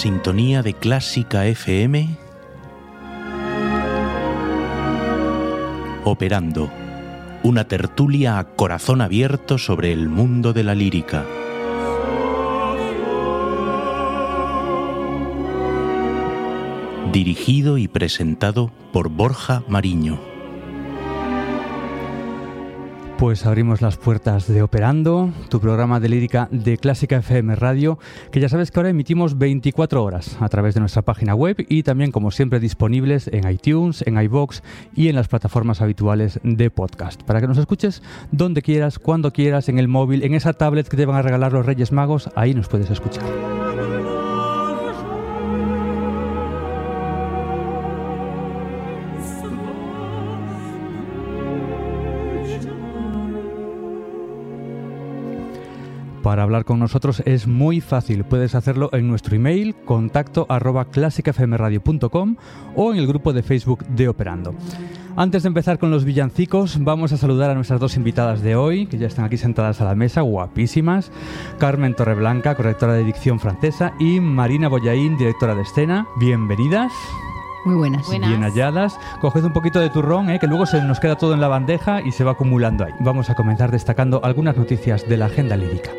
Sintonía de Clásica FM, operando una tertulia a corazón abierto sobre el mundo de la lírica. Dirigido y presentado por Borja Mariño. Pues abrimos las puertas de Operando, tu programa de lírica de Clásica FM Radio, que ya sabes que ahora emitimos 24 horas a través de nuestra página web y también, como siempre, disponibles en iTunes, en iBox y en las plataformas habituales de podcast. Para que nos escuches donde quieras, cuando quieras, en el móvil, en esa tablet que te van a regalar los Reyes Magos, ahí nos puedes escuchar. Para hablar con nosotros es muy fácil. Puedes hacerlo en nuestro email contacto arroba clásicafmradio.com o en el grupo de Facebook de Operando. Antes de empezar con los villancicos, vamos a saludar a nuestras dos invitadas de hoy, que ya están aquí sentadas a la mesa, guapísimas. Carmen Torreblanca, correctora de dicción francesa, y Marina Boyaín, directora de escena. Bienvenidas. Muy buenas. Bien halladas. Coged un poquito de turrón, ¿eh? que luego se nos queda todo en la bandeja y se va acumulando ahí. Vamos a comenzar destacando algunas noticias de la agenda lírica.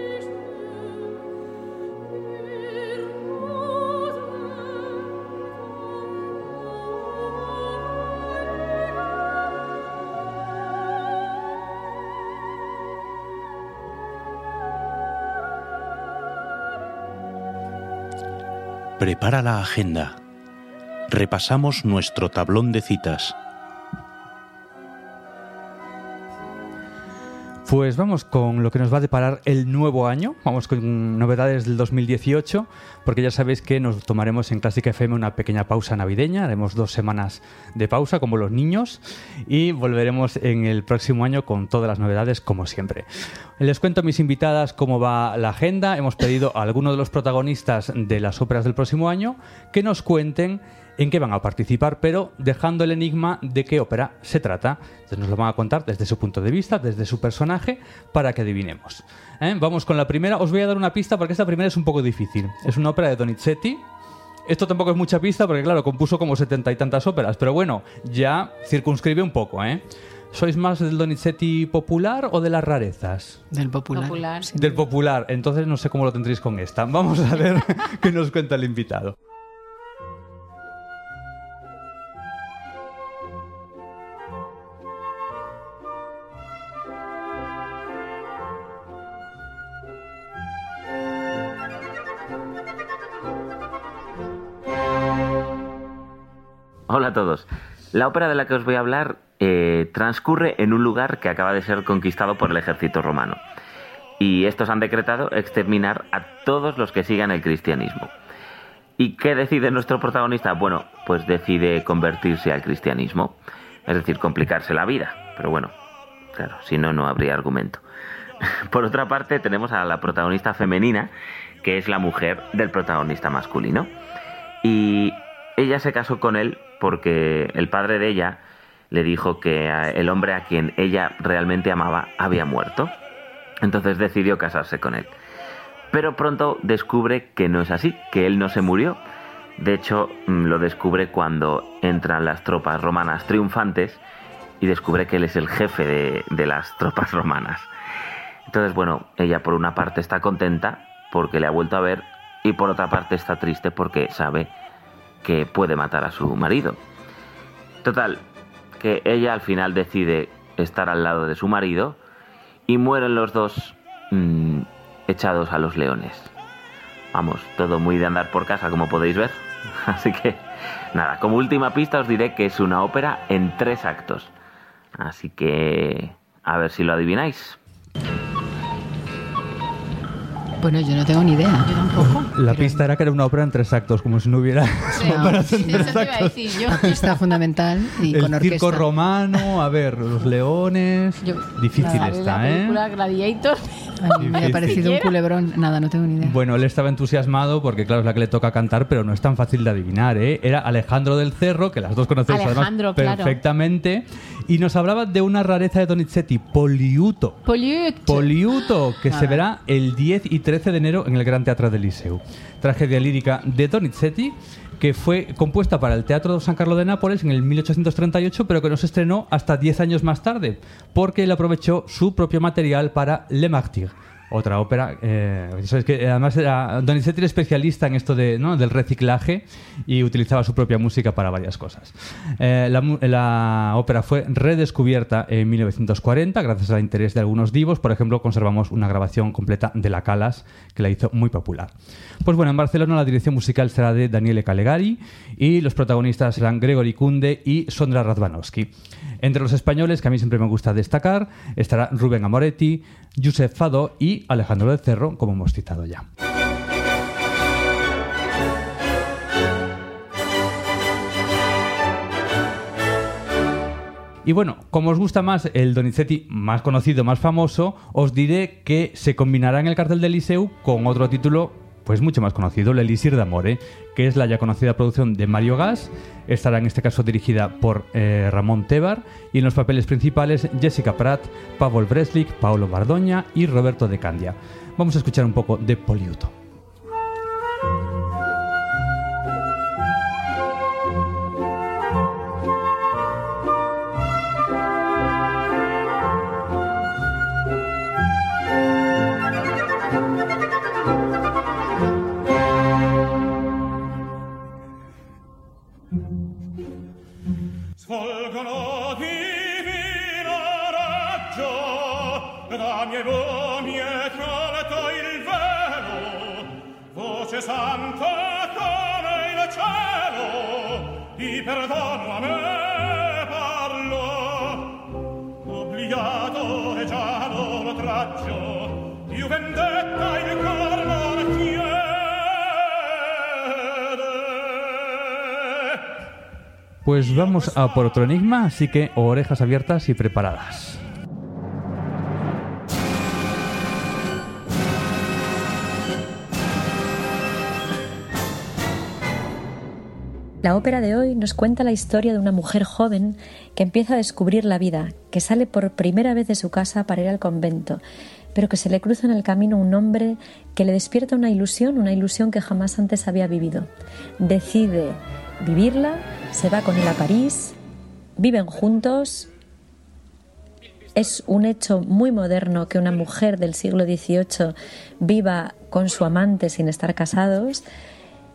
Prepara la agenda. Repasamos nuestro tablón de citas. Pues vamos con lo que nos va a deparar el nuevo año. Vamos con novedades del 2018, porque ya sabéis que nos tomaremos en Clásica FM una pequeña pausa navideña. Haremos dos semanas de pausa, como los niños, y volveremos en el próximo año con todas las novedades, como siempre. Les cuento a mis invitadas cómo va la agenda. Hemos pedido a algunos de los protagonistas de las óperas del próximo año que nos cuenten en qué van a participar, pero dejando el enigma de qué ópera se trata. Entonces nos lo van a contar desde su punto de vista, desde su personaje, para que adivinemos. ¿Eh? Vamos con la primera. Os voy a dar una pista porque esta primera es un poco difícil. Es una ópera de Donizetti. Esto tampoco es mucha pista porque, claro, compuso como setenta y tantas óperas, pero bueno, ya circunscribe un poco, ¿eh? ¿Sois más del Donizetti popular o de las rarezas? Del popular. Popular. Del popular. Entonces no sé cómo lo tendréis con esta. Vamos a ver qué nos cuenta el invitado. Todos. La ópera de la que os voy a hablar eh, transcurre en un lugar que acaba de ser conquistado por el ejército romano. Y estos han decretado exterminar a todos los que sigan el cristianismo. ¿Y qué decide nuestro protagonista? Bueno, pues decide convertirse al cristianismo. Es decir, complicarse la vida. Pero bueno, claro, si no, no habría argumento. Por otra parte, tenemos a la protagonista femenina, que es la mujer del protagonista masculino. Y ella se casó con él porque el padre de ella le dijo que el hombre a quien ella realmente amaba había muerto. Entonces decidió casarse con él. Pero pronto descubre que no es así, que él no se murió. De hecho, mm, lo descubre cuando entran las tropas romanas triunfantes y descubre que él es el jefe de las tropas romanas. Entonces, bueno, ella por una parte está contenta porque le ha vuelto a ver y por otra parte está triste porque sabe que puede matar a su marido. Total, que ella al final decide estar al lado de su marido y mueren los dos mm, echados a los leones. Vamos, todo muy de andar por casa, como podéis ver. Así que, nada, como última pista os diré que es una ópera en tres actos. Así que, a ver si lo adivináis. Bueno, yo no tengo ni idea. Yo tampoco. La Pero- pista era que era una ópera en tres actos, como si no hubiera óperas en Eso tres te iba a actos. decir yo. La pista fundamental y El con orquesta. circo romano, a ver, los leones. Yo- Difícil Sale está, la ¿eh? película Gladiator. A mí me ha parecido un culebrón. Nada, no tengo ni idea. Bueno, él estaba entusiasmado porque, claro, es la que le toca cantar, pero no es tan fácil de adivinar, ¿eh? Era Alejandro del Cerro, que las dos conocéis Alejandro, además claro. perfectamente, y nos hablaba de una rareza de Donizetti, Poliuto. Poliuto. Poliuto, que se Nada. verá el 10 y 13 de enero en el Gran Teatro del Liceu. Tragedia lírica de Donizetti, que fue compuesta para el Teatro San Carlo de Nápoles en el 1838, pero que no se estrenó hasta 10 años más tarde, porque él aprovechó su propio material para Le Martyr. Otra ópera, eh, que además Donizetti era especialista en esto de, ¿no? del reciclaje y utilizaba su propia música para varias cosas. Eh, la, la ópera fue redescubierta en 1940 gracias al interés de algunos divos. Por ejemplo, conservamos una grabación completa de La Calas que la hizo muy popular. Pues bueno, en Barcelona la dirección musical será de Daniele Calegari y los protagonistas serán Gregory Kunde y Sondra Radvanowski. Entre los españoles, que a mí siempre me gusta destacar, estará Rubén Amoretti, Josep Fado y Alejandro del Cerro, como hemos citado ya. Y bueno, como os gusta más el Donizetti más conocido, más famoso, os diré que se combinará en el cartel del Liceu con otro título pues mucho más conocido, El Elixir de Amore, que es la ya conocida producción de Mario Gas, estará en este caso dirigida por eh, Ramón Tebar y en los papeles principales Jessica Pratt, Pavel Breslik, Paolo Bardoña y Roberto de Candia. Vamos a escuchar un poco de Poliuto. Vamos a por otro enigma, así que orejas abiertas y preparadas. La ópera de hoy nos cuenta la historia de una mujer joven que empieza a descubrir la vida, que sale por primera vez de su casa para ir al convento, pero que se le cruza en el camino un hombre que le despierta una ilusión, una ilusión que jamás antes había vivido. Decide vivirla, se va con él a París, viven juntos. Es un hecho muy moderno que una mujer del siglo XVIII viva con su amante sin estar casados,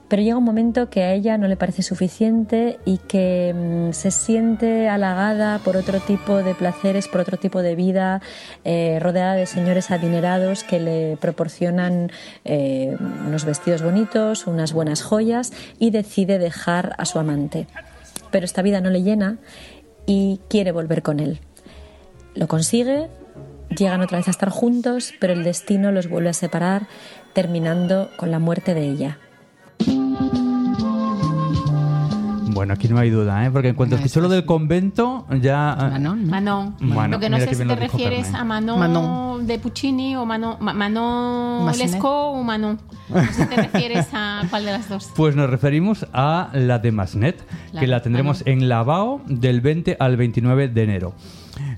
pero llega un momento que a ella no le parece suficiente y que mm, se siente halagada por otro tipo de placeres, por otro tipo de vida, eh, rodeada de señores adinerados que le proporcionan eh, unos vestidos bonitos, unas buenas joyas y decide dejar a su amante. Pero esta vida no le llena y quiere volver con él. Lo consigue, llegan otra vez a estar juntos, pero el destino los vuelve a separar, terminando con la muerte de ella. Bueno, aquí no hay duda, ¿eh? porque en cuanto No, escuché lo del convento, ya... Manon, ¿no? Manon. Bueno, lo que no mira sé si te refieres Carmen. a Manon, Manon. de Puccini o Manon, Ma- Manon. Lescaut o Manon. No sé si te refieres a cuál de las dos. Pues nos referimos a la de Masnet, La- que la tendremos no. en Lavao del 20 al 29 de enero.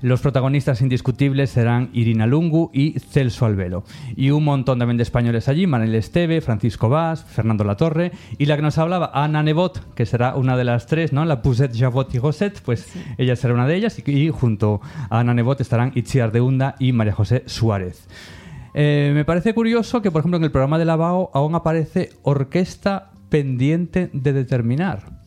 Los protagonistas indiscutibles serán Irina Lungu y Celso Albelo. Y un montón también de españoles allí, Manel Esteve, Francisco Vaz, Fernando Latorre y la que nos hablaba, Ana Nebot, que será una de las tres, ¿no? La Pousette, Javot y Gosset, pues ella será una de ellas y, y junto a Ana Nebot estarán Itziar de Hunda y María José Suárez. Eh, me parece curioso que, por ejemplo, en el programa de Lavao aún aparece orquesta pendiente de determinar.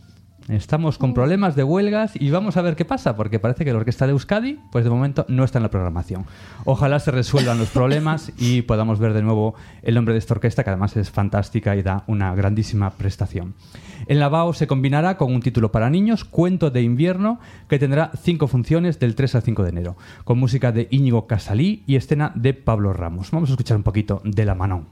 Estamos con problemas de huelgas y vamos a ver qué pasa, porque parece que la Orquesta de Euskadi, pues de momento no está en la programación. Ojalá se resuelvan los problemas y podamos ver de nuevo el nombre de esta orquesta, que además es fantástica y da una grandísima prestación. En la BAO se combinará con un título para niños, Cuento de invierno, que tendrá cinco funciones del 3 al 5 de enero, con música de Íñigo Casalí y escena de Pablo Ramos. Vamos a escuchar un poquito de la Manon.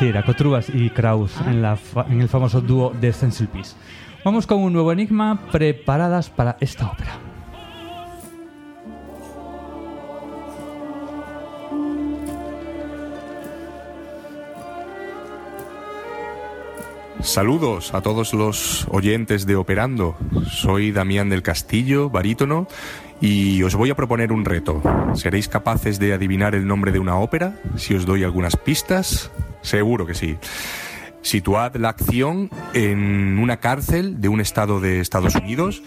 Sí, era y Kraus en el famoso dúo de Stencil Peace. Vamos con un nuevo enigma preparadas para esta ópera. Saludos a todos los oyentes de Operando. Soy Damián del Castillo, barítono, y os voy a proponer un reto. ¿Seréis capaces de adivinar el nombre de una ópera? Si os doy algunas pistas, seguro que sí. Situad la acción en una cárcel de un estado de Estados Unidos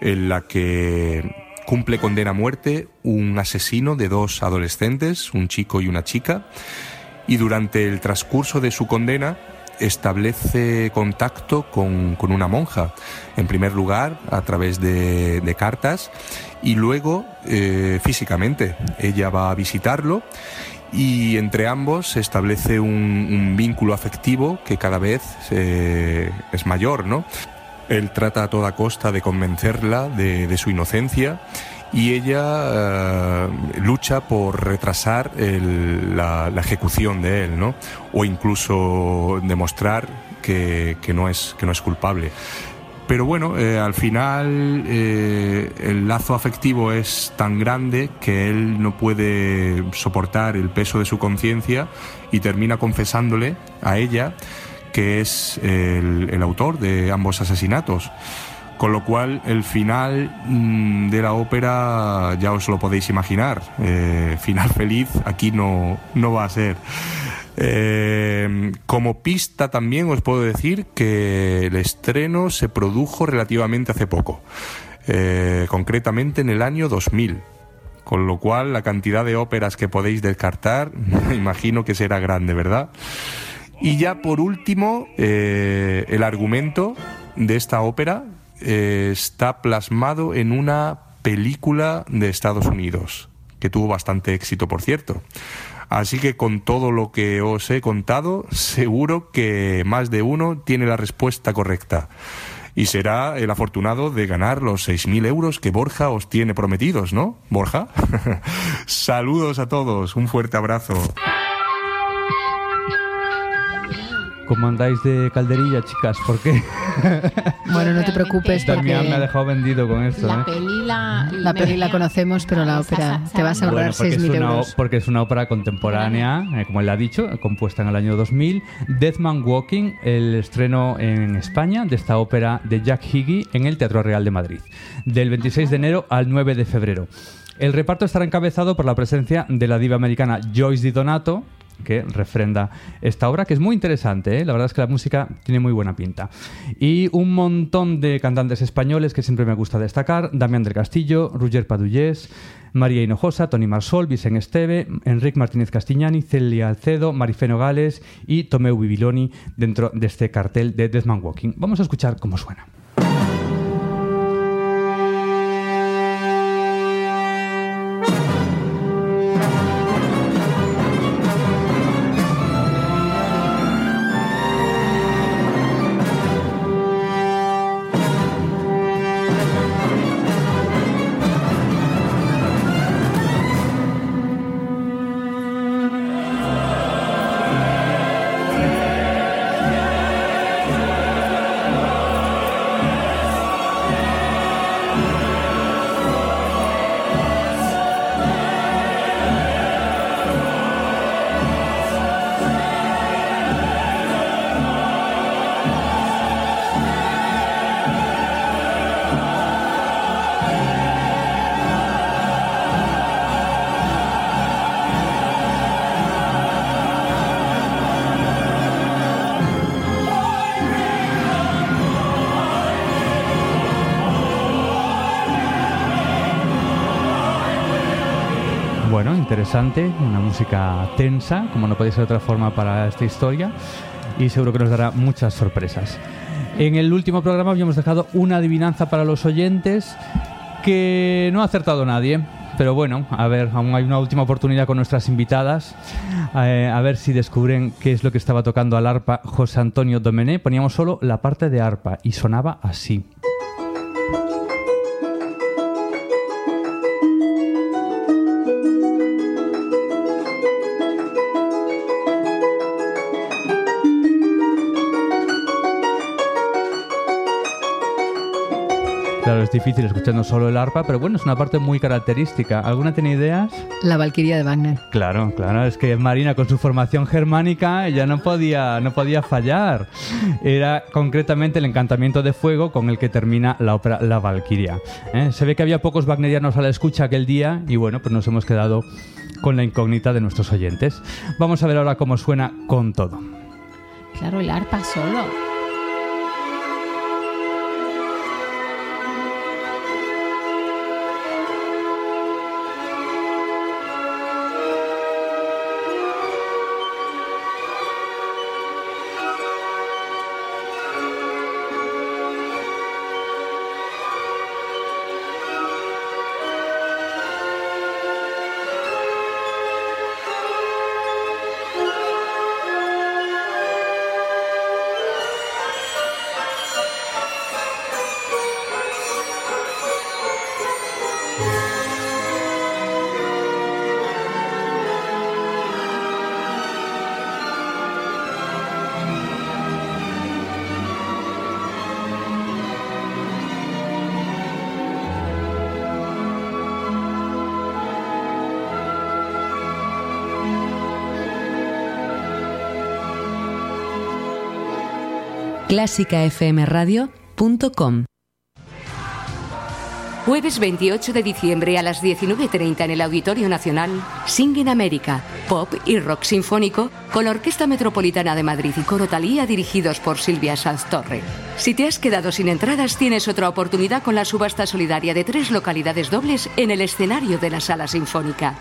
en la que cumple condena a muerte un asesino de dos adolescentes, un chico y una chica, y durante el transcurso de su condena establece contacto con, con una monja, en primer lugar a través de, cartas y luego eh, físicamente. Ella va a visitarlo y entre ambos se establece un, vínculo afectivo que cada vez eh, es mayor, ¿no? Él trata a toda costa de convencerla de, su inocencia y ella eh, lucha por retrasar la, ejecución de él, ¿no? O incluso demostrar que no, es, que no es culpable. Pero bueno, eh, al final eh, el lazo afectivo es tan grande que él no puede soportar el peso de su conciencia y termina confesándole a ella que es el, autor de ambos asesinatos. Con lo cual el final mm, de la ópera ya os lo podéis imaginar. Eh, final feliz aquí no, no va a ser. Eh, como pista también os puedo decir que el estreno se produjo relativamente hace poco, eh, concretamente en el año 2000. Con lo cual la cantidad de óperas que podéis descartar, me imagino que será grande, ¿verdad? Y ya por último, eh, el argumento de esta ópera está plasmado en una película de Estados Unidos, que tuvo bastante éxito, por cierto. Así que con todo lo que os he contado, seguro que más de uno tiene la respuesta correcta. Y será el afortunado de ganar los 6.000 euros que Borja os tiene prometidos, ¿no? Borja. Saludos a todos, un fuerte abrazo. ¿Cómo andáis de calderilla, chicas? ¿Por qué? Bueno, no te preocupes Damián me ha porque dejado vendido con esto. La ¿eh? peli la... la peli la conocemos, pero la ópera te vas a ahorrar Bueno, porque es, 6.000 una, euros. porque es una ópera contemporánea, eh, como él ha dicho, compuesta en el año 2000. Deathman Walking, el estreno en España de esta ópera de Jack Higgy en el Teatro Real de Madrid, del 26 de enero al 9 de febrero. El reparto estará encabezado por la presencia de la diva americana Joyce Di Donato, que refrenda esta obra, que es muy interesante, ¿eh? la verdad es que la música tiene muy buena pinta. Y un montón de cantantes españoles que siempre me gusta destacar, Damián del Castillo, Roger Padullés, María Hinojosa, Tony Marsol, Vicen Esteve, Enrique Martínez Castiñani, Celia Alcedo, Marifeno Gales y Tomeu Bibiloni dentro de este cartel de Deathman Walking. Vamos a escuchar cómo suena. Interesante, una música tensa, como no puede ser de otra forma para esta historia, y seguro que nos dará muchas sorpresas. En el último programa habíamos dejado una adivinanza para los oyentes que no ha acertado nadie. Pero bueno, a ver, aún hay una última oportunidad con nuestras invitadas. eh, a ver si descubren qué es lo que estaba tocando al arpa José Antonio Domené. Poníamos solo la parte de arpa y sonaba así. Es difícil escuchando solo el arpa, pero bueno, es una parte muy característica. ¿Alguna tiene ideas? La Valquiria de Wagner. Claro, claro, es que Marina con su formación germánica ya no podía, no podía fallar. Era concretamente el encantamiento de fuego con el que termina la ópera La Valquiria. ¿eh? Se ve que había pocos wagnerianos a la escucha aquel día y bueno, pues nos hemos quedado con la incógnita de nuestros oyentes. Vamos a ver ahora cómo suena con todo. Claro, el arpa solo. clásicafmradio.com Jueves 28 de diciembre a las 19.30 en el Auditorio Nacional, Sing in America, pop y rock sinfónico con la Orquesta Metropolitana de Madrid y Coro Talía dirigidos por Silvia Sanz Torre. Si te has quedado sin entradas, tienes otra oportunidad con la subasta solidaria de tres localidades dobles en el escenario de la Sala Sinfónica.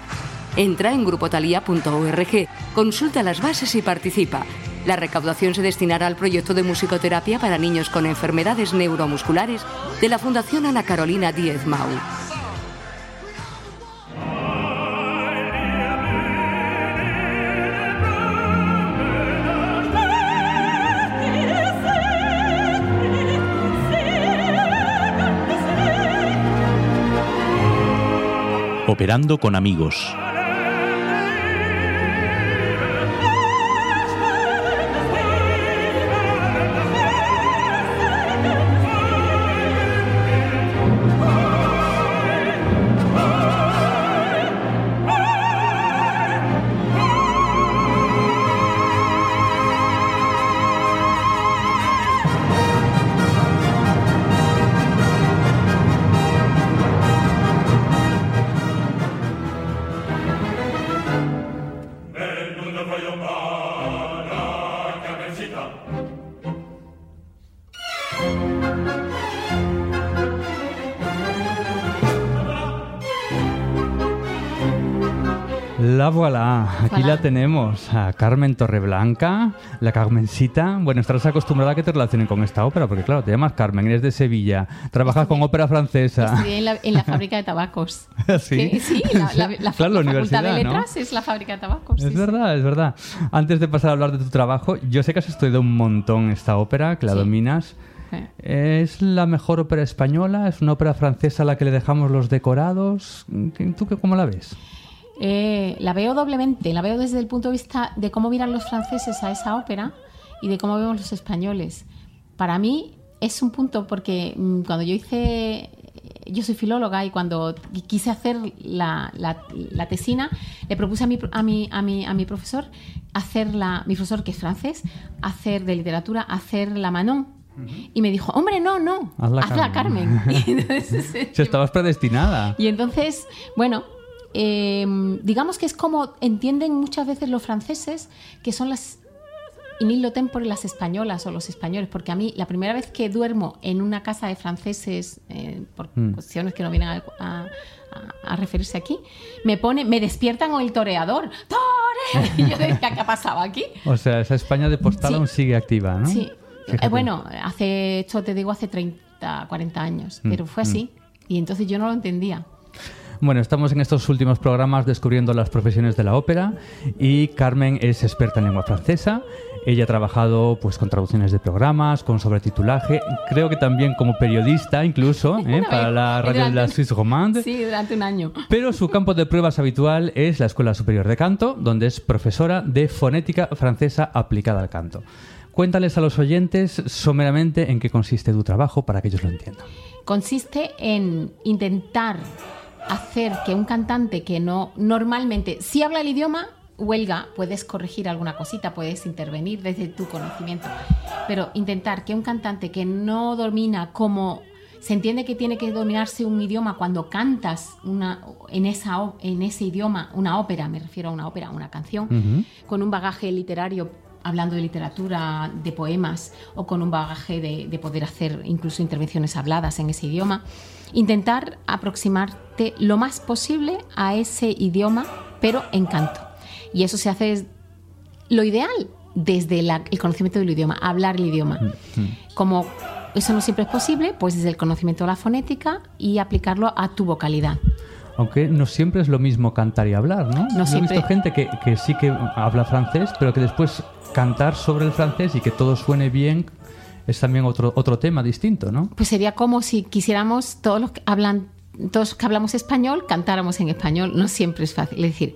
Entra en grupotalía.org, consulta las bases y participa. La recaudación se destinará al proyecto de musicoterapia para niños con enfermedades neuromusculares de la Fundación Ana Carolina Díez Mau. Operando con amigos. Aquí la tenemos, a Carmen Torreblanca, la Carmencita. Bueno, estarás acostumbrada a que te relacionen con esta ópera, porque claro, te llamas Carmen, eres de Sevilla, trabajas con ópera francesa. Estudié en la, en la fábrica de tabacos. ¿Sí? Que- sí, la, la- la- Claro, la facultad de ¿no? letras es la fábrica de tabacos. Es sí, sí. verdad, es verdad. Antes de pasar a hablar de tu trabajo, yo sé que has estudiado un montón esta ópera, que la Sí. dominas. Eh. ¿Es la mejor ópera española? ¿Es una ópera francesa a la que le dejamos los decorados? ¿Tú cómo la ves? Eh, la veo doblemente, la veo desde el punto de vista de cómo miran los franceses a esa ópera y de cómo vemos los españoles. Para mí es un punto porque mm, cuando yo hice, yo soy filóloga y cuando qui- quise hacer la, la- la tesina, le propuse a mi, a mi, a mi, a mi profesor hacer la, mi profesor que es francés, hacer de literatura, hacer la Manon. Y me dijo, hombre, no, no, Hazla, hazla Carmen. Carmen. Y entonces, Si estabas predestinada. y entonces, bueno, eh, digamos que es como entienden muchas veces los franceses que son las in illo tempore las españolas o los españoles, porque a mí la primera vez que duermo en una casa de franceses, eh, por Mm. cuestiones que no vienen a, a- a- referirse aquí, me pone, me despiertan con el toreador. ¡Tore! Y yo decía, ¿qué ha pasado aquí? O sea, esa España de postal Sí. aún sigue activa, ¿no? Sí. Eh, bueno, hace, esto te digo, hace 30, 40 años, Mm, pero fue así. Y entonces yo no lo entendía. Bueno, estamos en estos últimos programas descubriendo las profesiones de la ópera y Carmen es experta en lengua francesa. Ella ha trabajado pues con traducciones de programas, con sobretitulaje, creo que también como periodista incluso, ¿eh? para la radio de la Suisse Romande. Sí, durante un año. Pero su campo de pruebas habitual es la Escuela Superior de Canto, donde es profesora de fonética francesa aplicada al canto. Cuéntales a los oyentes someramente en qué consiste tu trabajo para que ellos lo entiendan. consiste en intentar hacer que un cantante que no normalmente, si habla el idioma, huelga, puedes corregir alguna cosita, puedes intervenir desde tu conocimiento, pero intentar que un cantante que no domina como se entiende que tiene que dominarse un idioma cuando cantas una, en, esa, en ese idioma una ópera, me refiero a una ópera, una canción, con un bagaje literario, hablando de literatura, de poemas, o con un bagaje de, de poder hacer incluso intervenciones habladas en ese idioma, intentar aproximarte lo más posible a ese idioma, pero en canto. Y eso se hace, lo ideal, desde la- el conocimiento del idioma, hablar el idioma. Como eso no siempre es posible, pues desde el conocimiento de la fonética y aplicarlo a tu vocalidad. Aunque no siempre es lo mismo cantar y hablar, ¿no? Yo siempre. He visto gente que, que sí que habla francés, pero que después cantar sobre el francés y que todo suene bien es también otro, otro tema distinto, ¿no? Pues sería como si quisiéramos todos los que hablan, todos que hablamos español, cantáramos en español. No siempre es fácil. Es decir,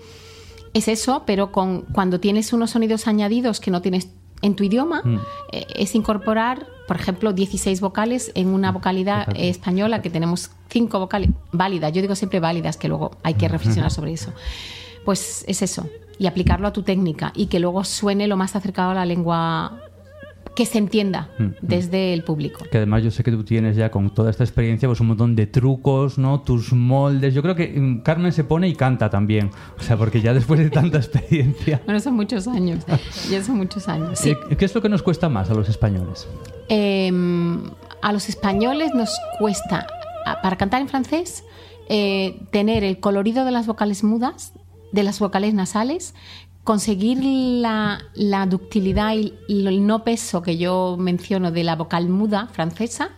es eso, pero con cuando tienes unos sonidos añadidos que no tienes en tu idioma, Mm. eh, es incorporar, por ejemplo, 16 vocales en una vocalidad Fíjate. eh, española que tenemos cinco vocales válidas. Yo digo siempre válidas, que luego hay que reflexionar sobre eso. Pues es eso. Y aplicarlo a tu técnica y que luego suene lo más acercado a la lengua que se entienda Mm, mm. desde el público. Que además yo sé que tú tienes ya con toda esta experiencia pues un montón de trucos, ¿no? Tus moldes. Yo creo que mm, Carmen se pone y canta también. O sea, porque ya después de tanta experiencia. Bueno, son muchos años. Ya son muchos años. Sí. Eh, ¿Qué es lo que nos cuesta más a los españoles? Eh, a los españoles nos cuesta, para cantar en francés, eh, tener el colorido de las vocales mudas, de las vocales nasales, conseguir la, la ductilidad y el no peso que yo menciono de la vocal muda francesa,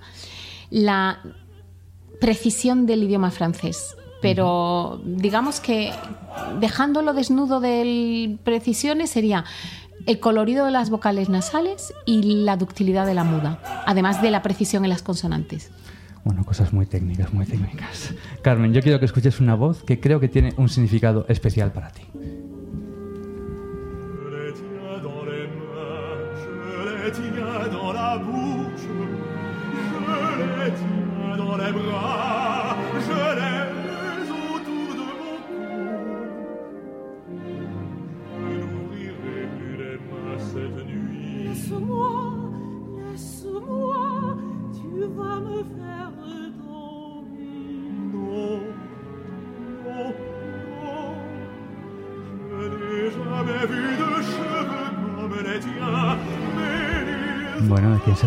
la precisión del idioma francés. Pero digamos que dejándolo desnudo de precisiones sería el colorido de las vocales nasales y la ductilidad de la muda, además de la precisión en las consonantes. Bueno, cosas muy técnicas, muy técnicas. Carmen, yo quiero que escuches una voz que creo que tiene un significado especial para ti.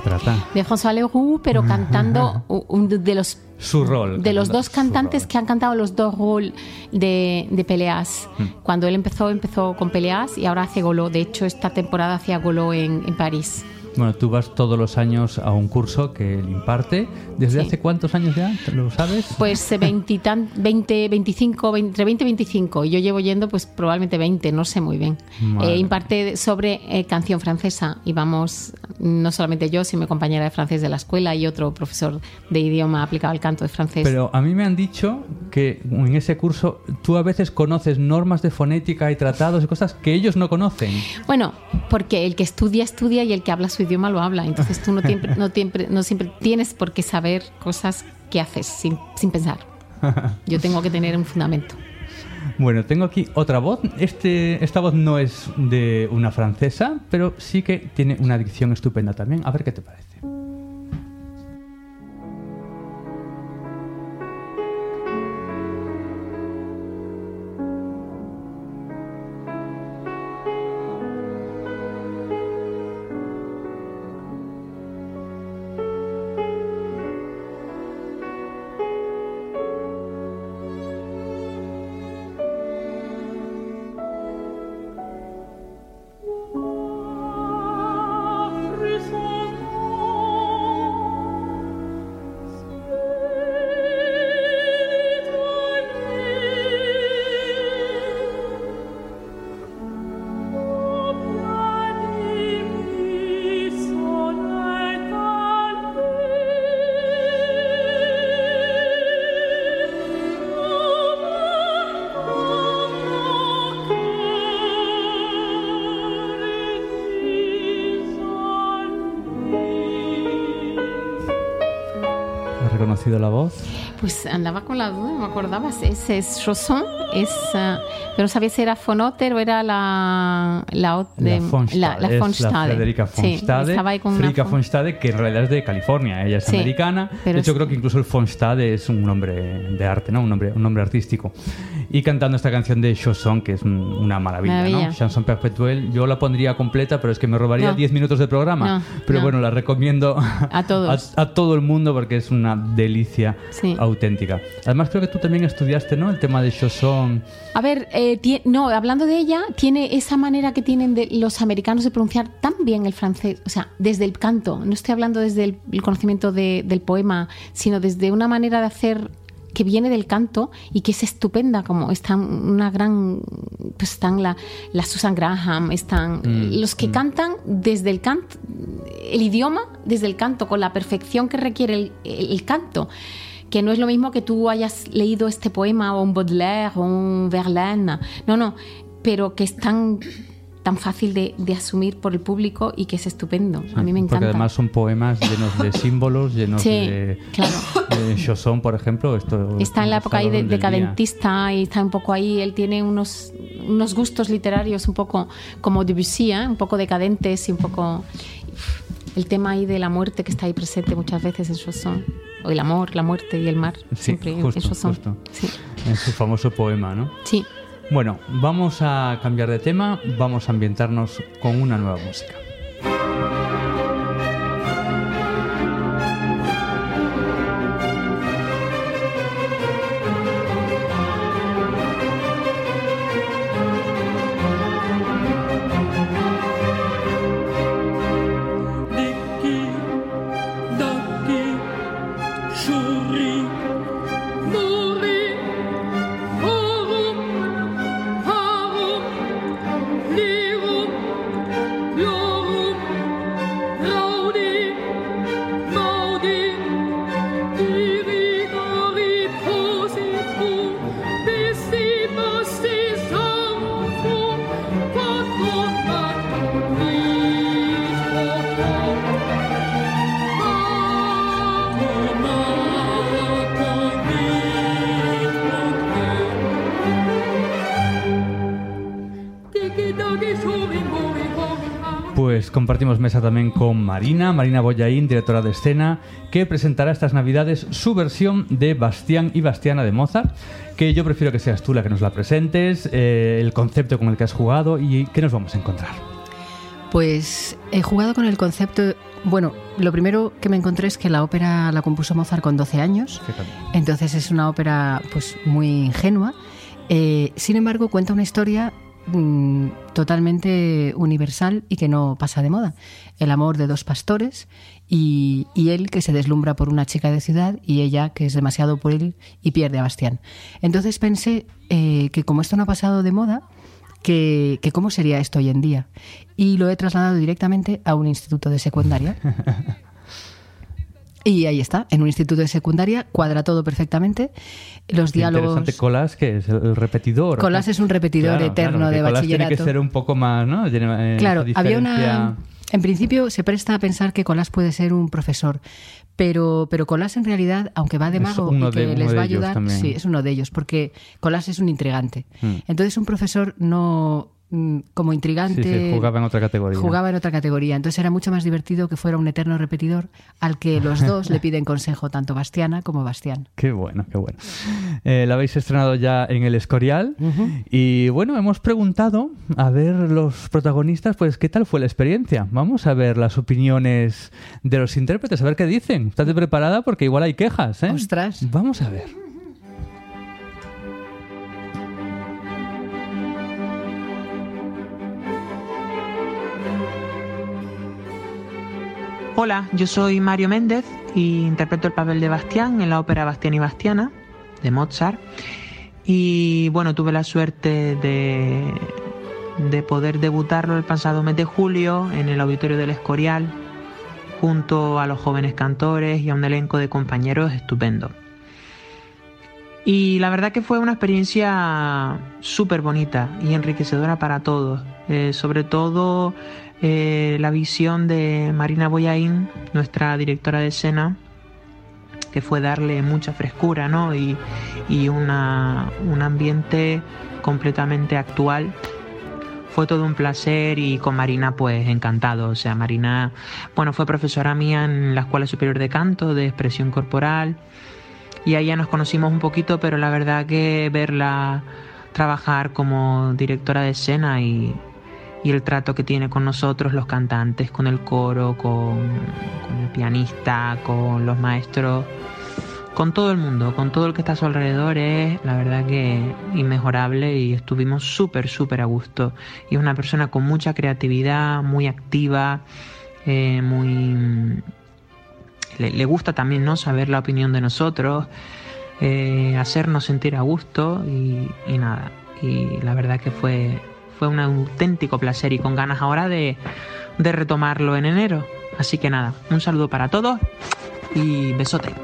Trata? De François Leroux, pero cantando de los Su rol. de los dos cantantes que han cantado los dos roles de, de Peleas. Mm. Cuando él empezó, empezó con Peleas y ahora hace Golo. De hecho, esta temporada hacía Golo en, en París. Bueno, tú vas todos los años a un curso que él imparte. ¿Desde hace cuántos años ya? ¿Lo sabes? Pues eh, 20, y tan- 20 25, 20, entre 20 y 25. Y yo llevo yendo pues probablemente 20, no sé muy bien. Eh, imparte sobre eh, canción francesa y vamos, no solamente yo, sino mi compañera de francés de la escuela y otro profesor de idioma aplicado al canto de francés. Pero a mí me han dicho que en ese curso tú a veces conoces normas de fonética y tratados y cosas que ellos no conocen. Bueno, porque el que estudia, estudia y el que habla su idioma lo habla. Entonces tú no, siempre, no, siempre, no siempre tienes por qué saber cosas que haces sin, sin pensar. Yo tengo que tener un fundamento. Bueno, tengo aquí otra voz. Este, esta voz no es de una francesa, pero sí que tiene una dicción estupenda también. A ver qué te parece. Pues andaba con la duda, me acordaba. Ese es Chausson, es, ah, pero sabía si era von Otter o era la la, de- la von Stade, la, la es von la Stade. Federica von Sí, con una Federica von- von Stade, que en realidad es de California, ella es Sí, americana. pero de hecho, es- creo que incluso el von Stade es un nombre de arte, ¿no? Un nombre, un nombre artístico. Y cantando esta canción de Chausson, que es un- una maravilla, Maravilla. ¿no? Chanson perpetuelle, yo la pondría completa, pero es que me robaría No. 10 minutos de programa. No, pero no. bueno, la recomiendo A todos. a, a todo el mundo porque es una delicia Sí. auténtica. Además, creo que tú también estudiaste, ¿no? El tema de Chausson. A ver, eh, tie- no, hablando de ella, tiene esa manera que tienen de los americanos de pronunciar tan bien el francés, o sea, desde el canto, no estoy hablando desde el, el conocimiento de- del poema, sino desde una manera de hacer que viene del canto y que es estupenda, como están una gran, pues están la, la Susan Graham, están Mm, los que cantan desde el canto, el idioma desde el canto, con la perfección que requiere el, el- el canto. Que no es lo mismo que tú hayas leído este poema o un Baudelaire o un Verlaine, no, no, pero que es tan, fácil de, de asumir por el público y que es estupendo. A mí me Porque encanta. además son poemas llenos de símbolos, llenos Sí, de, claro. de Chausson, por ejemplo. Esto, Está en la época ahí de, del día. decadentista y está un poco ahí, él tiene unos, unos gustos literarios un poco como Debussy, ¿eh? un poco decadentes y un poco... El tema ahí de la muerte que está ahí presente muchas veces en Chausson. O el amor, la muerte y el mar. Sí, siempre en justo, Chausson. justo. Sí. En su famoso poema, ¿no? Sí. Bueno, vamos a cambiar de tema, vamos a ambientarnos con una nueva música. Pues compartimos mesa también con Marina, Marina Boyaín, directora de escena, que presentará estas navidades su versión de Bastián y Bastiana de Mozart, que yo prefiero que seas tú la que nos la presentes, eh, el concepto con el que has jugado y qué nos vamos a encontrar. Pues he jugado con el concepto. Bueno, lo primero que me encontré es que la ópera la compuso Mozart con 12 años. Entonces es una ópera pues muy ingenua. Eh, sin embargo, cuenta una historia mm, totalmente universal y que no pasa de moda. El amor de dos pastores y, y él que se deslumbra por una chica de ciudad y ella que es demasiado por él y pierde a Bastián. Entonces pensé eh, que como esto no ha pasado de moda, que, que cómo sería esto hoy en día. Y lo he trasladado directamente a un instituto de secundaria. Y ahí está, en un instituto de secundaria, cuadra todo perfectamente. Los Qué diálogos. Interesante, Colas, que es el, repetidor. Colas es un repetidor Claro, eterno claro, de Colas tiene que bachillerato. ser un poco más, ¿no? Tiene, eh, Claro, había una. En principio se presta a pensar que Colás puede ser un profesor, pero, pero Colás en realidad, aunque va de mago y que de- les va a ayudar, sí, es uno de ellos, porque Colás es un intrigante. Mm. Entonces un profesor no como intrigante Sí, sí, jugaba en otra categoría. jugaba en otra categoría. Entonces era mucho más divertido que fuera un eterno repetidor al que los dos le piden consejo, tanto Bastiana como Bastián. Qué bueno, qué bueno. Eh, la habéis estrenado ya en el Escorial y bueno, hemos preguntado a ver los protagonistas, pues qué tal fue la experiencia. Vamos a ver las opiniones de los intérpretes, a ver qué dicen. ¿Estás preparada? Porque igual hay quejas, ¿eh? Ostras. Vamos a ver. Hola, yo soy Mario Méndez y interpreto el papel de Bastián en la ópera Bastián y Bastiana de Mozart. Y bueno, tuve la suerte de, de poder debutarlo el pasado mes de julio en el auditorio del Escorial junto a los jóvenes cantores y a un elenco de compañeros estupendo. Y la verdad que fue una experiencia súper bonita y enriquecedora para todos. Eh, sobre todo eh, la visión de Marina Boyaín, nuestra directora de escena, que fue darle mucha frescura, ¿no? Y, y una, un ambiente completamente actual fue todo un placer y con Marina pues encantado. O sea, Marina, bueno, fue profesora mía en la Escuela Superior de Canto, de expresión corporal. Y ahí ya nos conocimos un poquito, pero la verdad que verla trabajar como directora de escena y, y el trato que tiene con nosotros, los cantantes, con el coro, con, el pianista, con los maestros, con todo el mundo, con todo el que está a su alrededor, es la verdad que inmejorable y estuvimos súper, súper a gusto. Y es una persona con mucha creatividad, muy activa, eh, muy... Le, gusta también ¿no? saber la opinión de nosotros, eh, hacernos sentir a gusto y, nada. Y la verdad que fue, fue un auténtico placer y con ganas ahora de, retomarlo en enero. Así que nada, un saludo para todos y besote.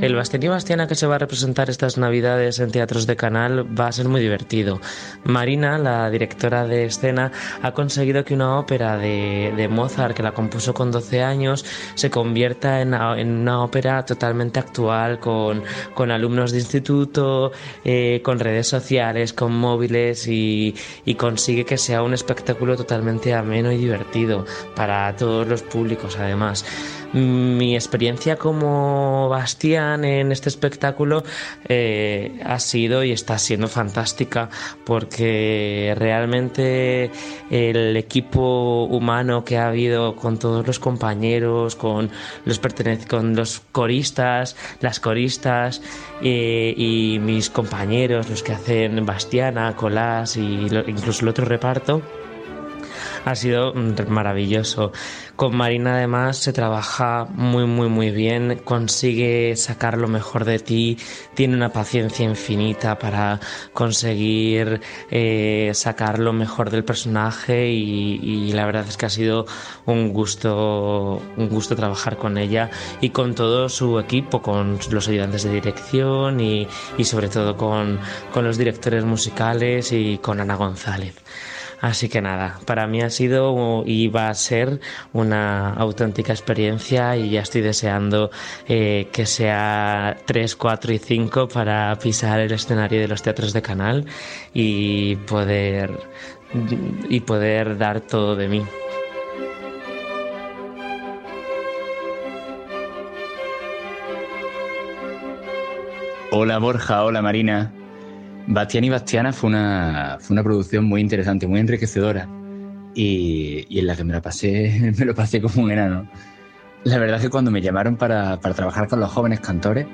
El Bastián y Bastiana que se va a representar estas navidades en teatros de canal va a ser muy divertido. Marina, la directora de escena, ha conseguido que una ópera de, de Mozart, que la compuso con 12 años, se convierta en, en una ópera totalmente actual, con, con alumnos de instituto, eh, con redes sociales, con móviles y, y consigue que sea un espectáculo totalmente ameno y divertido para todos los públicos, además mi experiencia como Bastián en este espectáculo eh, ha sido y está siendo fantástica porque realmente el equipo humano que ha habido con todos los compañeros, con los, con los coristas, las coristas eh, y mis compañeros, los que hacen Bastiana, Colás y incluso el otro reparto, ha sido maravilloso. Con Marina además se trabaja muy muy muy bien, consigue sacar lo mejor de ti, tiene una paciencia infinita para conseguir eh, sacar lo mejor del personaje y, la verdad es que ha sido un gusto un gusto trabajar con ella y con todo su equipo, con los ayudantes de dirección y, y sobre todo con, con los directores musicales y con Ana González. Así que nada, para mí ha sido y va a ser una auténtica experiencia y ya estoy deseando eh, que sea 3, 4 y 5 para pisar el escenario de los teatros de canal y poder, y poder dar todo de mí. Hola Borja, hola Marina. Bastián y Bastiana fue una, fue una producción muy interesante, muy enriquecedora. Y, y, en la que me la pasé, me lo pasé como un enano. La verdad es que cuando me llamaron para, para trabajar con los jóvenes cantores,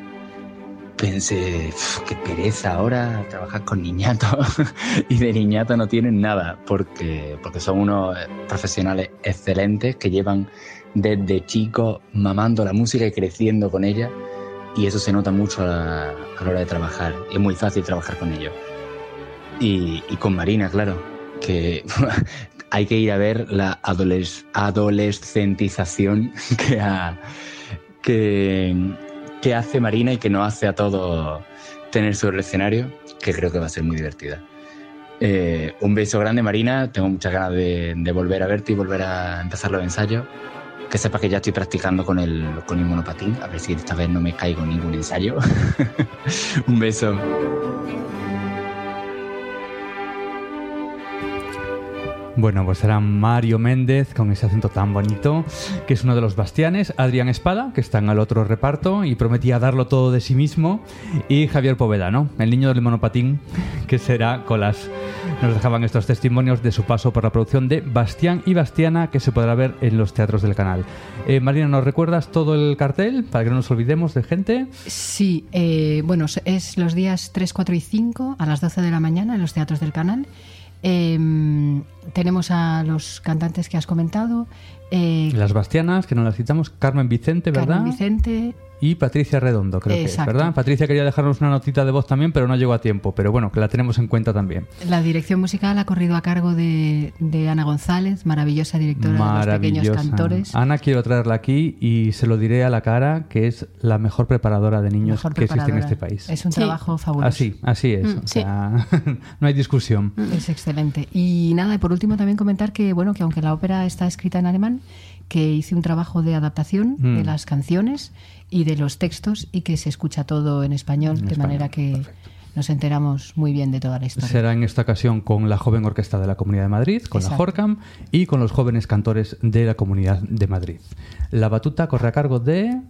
pensé, qué pereza ahora trabajar con niñatos y de niñato no tienen nada porque, porque son unos profesionales excelentes que llevan desde chicos mamando la música y creciendo con ella y eso se nota mucho a la, a la hora de trabajar. Es muy fácil trabajar con ellos. Y, y con Marina, claro, que hay que ir a ver la adoles, adolescentización que, ha, que, que hace Marina y que no hace a todo tener sobre el escenario, que creo que va a ser muy divertida. Eh, un beso grande, Marina. Tengo muchas ganas de, de, volver a verte y volver a empezar los ensayos. Que sepas que ya estoy practicando con el, con el monopatín, a ver si esta vez no me caigo en ningún ensayo. Un beso. Bueno, pues será Mario Méndez con ese acento tan bonito, que es uno de los bastianes, Adrián Espada, que está en el otro reparto y prometía darlo todo de sí mismo, y Javier Poveda, ¿no? El niño del monopatín, que será Colas. Nos dejaban estos testimonios de su paso por la producción de Bastián y Bastiana, que se podrá ver en los teatros del canal. Eh, Marina, ¿nos recuerdas todo el cartel para que no nos olvidemos de gente? Sí, eh, bueno, es los días 3, 4 y 5 a las 12 de la mañana en los teatros del canal. Eh, tenemos a los cantantes que has comentado, Eh, Las Bastianas, que no las citamos, Carmen Vicente, ¿verdad? Carmen Vicente, y Patricia Redondo, creo que es, Exacto. ¿verdad? Patricia quería dejarnos una notita de voz también, pero no llegó a tiempo. Pero bueno, que la tenemos en cuenta también. la dirección musical ha corrido a cargo de, de Ana González, maravillosa directora de los pequeños Maravillosa. cantores. Ana, quiero traerla aquí y se lo diré a la cara que es la mejor preparadora de niños Mejor que existe en este país. Es un trabajo fabuloso. Así, así es. Mm, o sea, no hay discusión. Es excelente. Y nada, y por último también comentar que, bueno, que aunque la ópera está escrita en alemán, que hice un trabajo de adaptación Mm. de las canciones y de los textos y que se escucha todo en español, de manera que nos enteramos muy bien de toda la historia. Será en esta ocasión con la joven orquesta de la Comunidad de Madrid, con la. Jorcam y con los jóvenes cantores de la Comunidad de Madrid. La batuta corre a cargo de,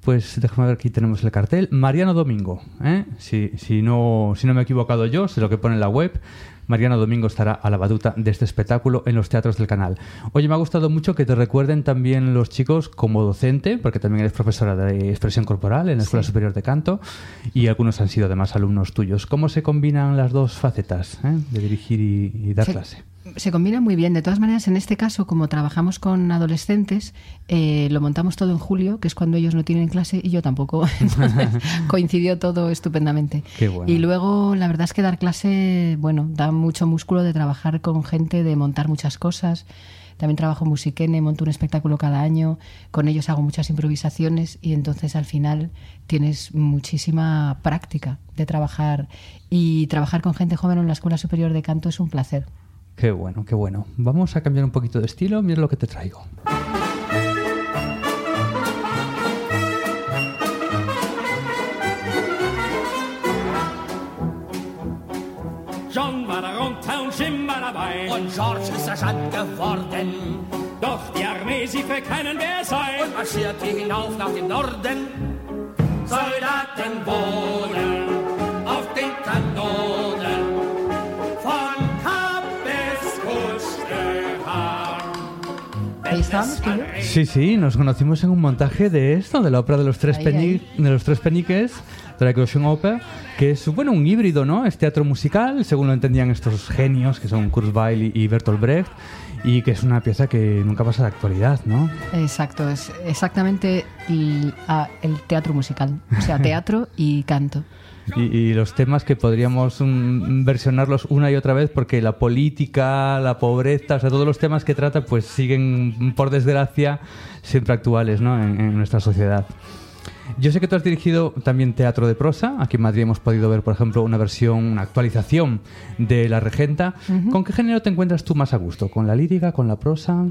pues déjame ver aquí tenemos el cartel, Mariano Domingo. ¿eh? Si, si, no, si no me he equivocado yo, sé lo que pone en la web. Mariano Domingo estará a la batuta de este espectáculo en los teatros del canal. Oye, me ha gustado mucho que te recuerden también los chicos como docente, porque también eres profesora de expresión corporal en la Escuela Superior de Canto y algunos han sido además alumnos tuyos. ¿Cómo se combinan las dos facetas eh? de dirigir y, y dar Sí. clase? Se combina muy bien. De todas maneras, en este caso, como trabajamos con adolescentes, eh, lo montamos todo en julio, que es cuando ellos no tienen clase y yo tampoco. Entonces, coincidió todo estupendamente. Qué bueno. Y luego, la verdad es que dar clase, bueno, da mucho músculo de trabajar con gente, de montar muchas cosas. También trabajo en Musiquene, monto un espectáculo cada año, con ellos hago muchas improvisaciones y entonces al final tienes muchísima práctica de trabajar. Y trabajar con gente joven en la Escuela Superior de Canto es un placer. Qué bueno, qué bueno. Vamos a cambiar un poquito de estilo. Mira lo que te traigo. John war da runter und Jim war dabei. Und George ist Sergeant geworden. Doch die Armee, sie verkennen wer sei. Und marschierte hinauf nach dem Norden. Soldaten wohnen Yo. Sí, sí, nos conocimos en un montaje de esto, de la ópera de los tres, Ahí, de los tres peniques, de la Eclosion Opera, que es bueno, un híbrido, ¿no? Es teatro musical, según lo entendían estos genios, que son Kurzweil y- y Bertolt Brecht, y que es una pieza que nunca pasa de actualidad, ¿no? Exacto, es exactamente el, el teatro musical, o sea, teatro y canto. Y, y los temas que podríamos mm, versionarlos una y otra vez porque la política, la pobreza, o sea, todos los temas que trata pues siguen, por desgracia, siempre actuales ¿no? en, en nuestra sociedad. Yo sé que tú has dirigido también teatro de prosa. Aquí en Madrid hemos podido ver, por ejemplo, una versión, una actualización de La Regenta. ¿Con qué género te encuentras tú más a gusto? ¿Con la lírica? ¿Con la prosa?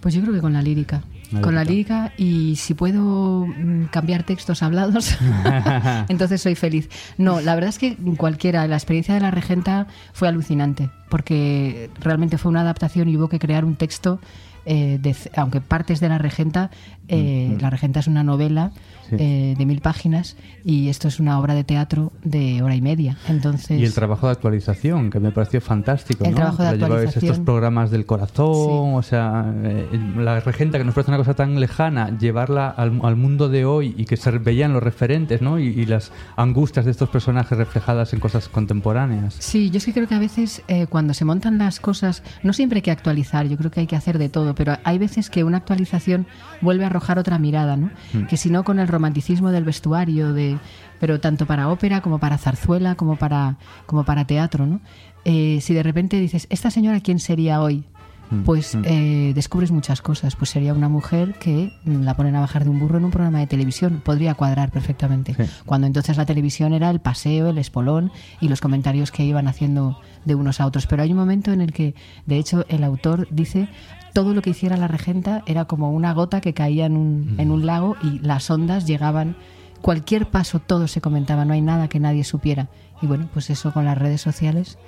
Pues yo creo que con la lírica. La con la lírica y si puedo mm, cambiar textos hablados, entonces soy feliz. No, la verdad es que cualquiera, la experiencia de la regenta fue alucinante, porque realmente fue una adaptación y hubo que crear un texto, eh, de aunque partes de la regenta, eh, la regenta es una novela Sí. eh, de mil páginas y esto es una obra de teatro de hora y media. Entonces, Y el trabajo de actualización, que me pareció fantástico. El ¿no? trabajo de actualización. estos programas del corazón, o sea, eh, la regenta que nos parece una cosa tan lejana, llevarla al, al mundo de hoy y que se veían los referentes, ¿no? Y, y las angustias de estos personajes reflejadas en cosas contemporáneas. Sí, yo es que creo que a veces eh, cuando se montan las cosas, no siempre hay que actualizar, yo creo que hay que hacer de todo, pero hay veces que una actualización vuelve a arrojar otra mirada, ¿no? Mm. Que si no con el romanticismo del vestuario, de, pero tanto para ópera como para zarzuela, como para, como para teatro, ¿no? Eh, si de repente dices, ¿esta señora quién sería hoy? Mm, Pues mm. eh, descubres muchas cosas. Pues sería una mujer que mm, la ponen a bajar de un burro en un programa de televisión. Podría cuadrar perfectamente. Sí. Cuando entonces la televisión era el paseo, el espolón y los comentarios que iban haciendo de unos a otros. Pero hay un momento en el que, de hecho, el autor dice todo lo que hiciera la regenta era como una gota que caía en un, en un lago y las ondas llegaban. Cualquier paso, todo se comentaba, no hay nada que nadie supiera. Y bueno, pues eso con las redes sociales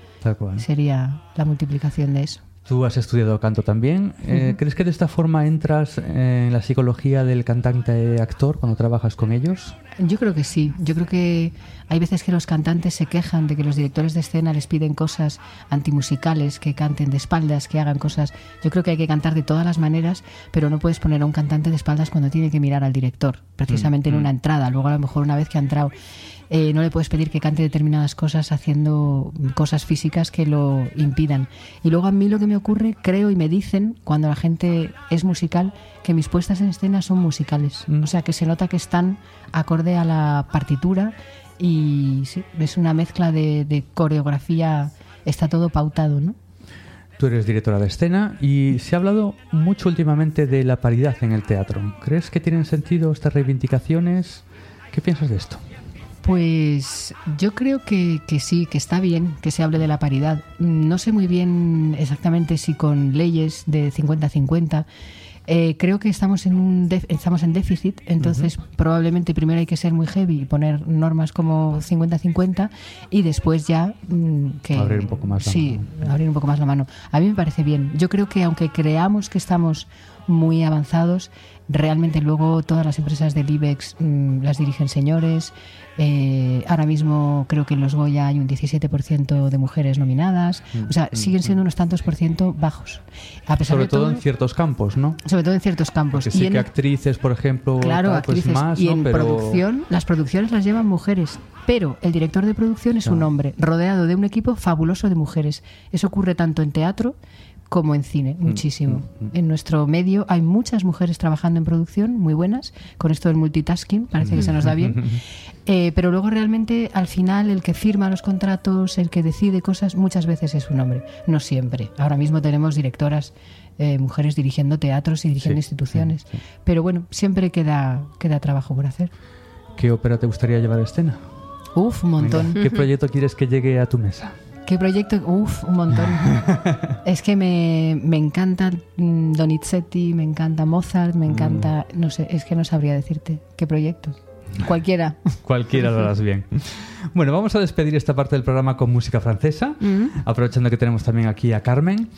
sería la multiplicación de eso. Tú has estudiado canto también. Eh. ¿Crees que de esta forma entras en la psicología del cantante-actor cuando trabajas con ellos? Yo creo que sí. Yo creo que hay veces que los cantantes se quejan de que los directores de escena les piden cosas antimusicales, que canten de espaldas, que hagan cosas. Yo creo que hay que cantar de todas las maneras, pero no puedes poner a un cantante de espaldas cuando tiene que mirar al director, precisamente Mm, en mm. una entrada, luego a lo mejor una vez que ha entrado. Eh, no le puedes pedir que cante determinadas cosas haciendo cosas físicas que lo impidan. Y luego a mí lo que me ocurre, creo y me dicen cuando la gente es musical, que mis puestas en escena son musicales. O sea, que se nota que están acorde a la partitura y sí, es una mezcla de, de coreografía, está todo pautado, ¿no? Tú eres directora de escena y se ha hablado mucho últimamente de la paridad en el teatro. ¿Crees que tienen sentido estas reivindicaciones? ¿Qué piensas de esto? Pues yo creo que, que sí, que está bien que se hable de la paridad. No sé muy bien exactamente si con leyes de 50-50. Eh, creo que estamos en un def- estamos en déficit, entonces probablemente primero hay que ser muy heavy y poner normas como 50-50 y después ya mm, que Abrir un poco más la sí, abrir un poco más la mano. A mí me parece bien. Yo creo que aunque creamos que estamos muy avanzados, realmente luego todas las empresas del IBEX mm, las dirigen señores. Eh, ahora mismo creo que en los Goya hay un 17% de mujeres nominadas. O sea, Mm, siguen mm, siendo unos tantos por ciento bajos. A pesar Sobre de todo todo, en ciertos campos, ¿no? sobre todo en ciertos campos. Porque sí Y en- que actrices, por ejemplo, Claro, tal, pues actrices. más, y ¿no? en Pero producción, las producciones las llevan mujeres. Pero el director de producción es un hombre rodeado de un equipo fabuloso de mujeres. Eso ocurre tanto en teatro como en cine, Mm, muchísimo. En nuestro medio hay muchas mujeres trabajando en producción, muy buenas. Con esto del multitasking parece que se nos da bien. Eh, pero luego realmente al final el que firma los contratos, el que decide cosas, muchas veces es un hombre, no siempre. Ahora mismo tenemos directoras, eh, mujeres dirigiendo teatros y dirigiendo instituciones. Pero bueno, siempre queda, queda trabajo por hacer. ¿qué ópera te gustaría llevar a escena? Uf, un montón. ¿Qué proyecto quieres que llegue a tu mesa? ¿Qué proyecto? Uf, un montón. es que me, me encanta mm, Donizetti, me encanta Mozart, me encanta... No sé, es que no sabría decirte qué proyecto. Cualquiera. Cualquiera lo harás bien. Bueno, vamos a despedir esta parte del programa con música francesa, aprovechando que tenemos también aquí a Carmen.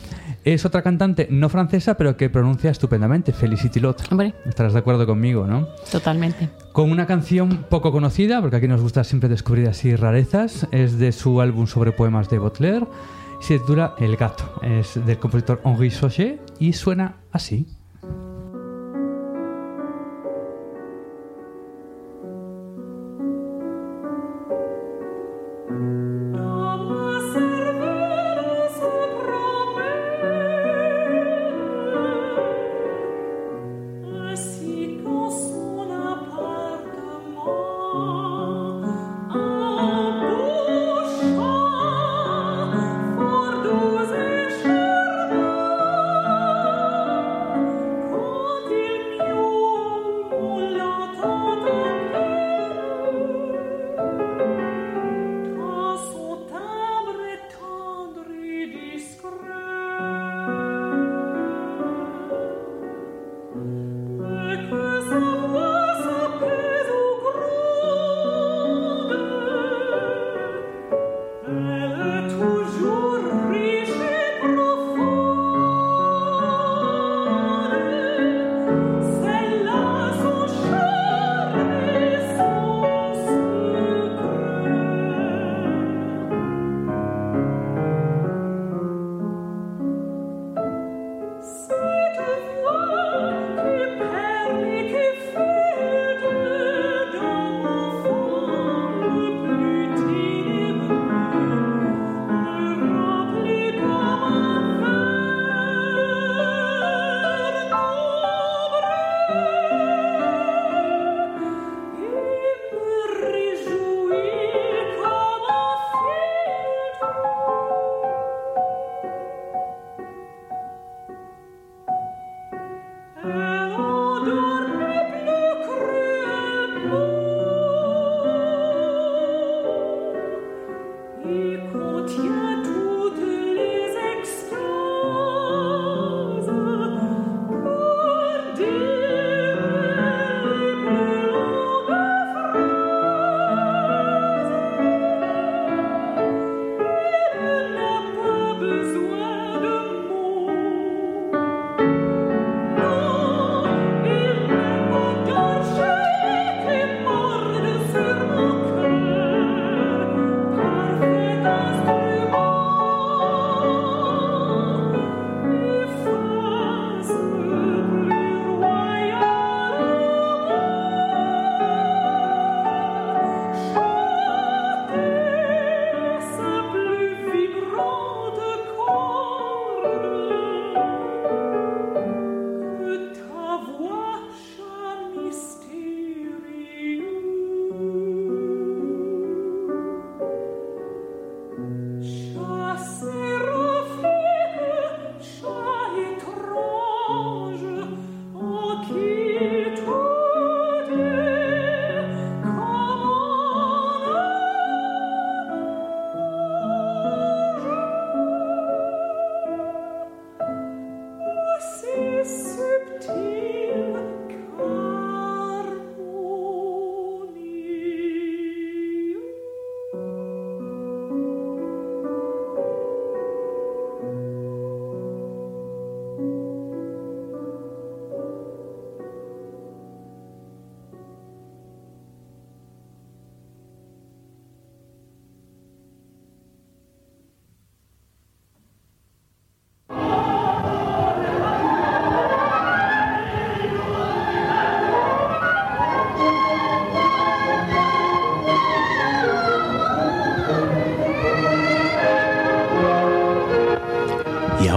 Es otra cantante no francesa, pero que pronuncia estupendamente, Felicity Lot. Hombre. Estarás de acuerdo conmigo, ¿no? Totalmente. Con una canción poco conocida, porque aquí nos gusta siempre descubrir así rarezas, es de su álbum sobre poemas de Baudelaire, se titula El gato. Es del compositor Henri Sauget y suena así.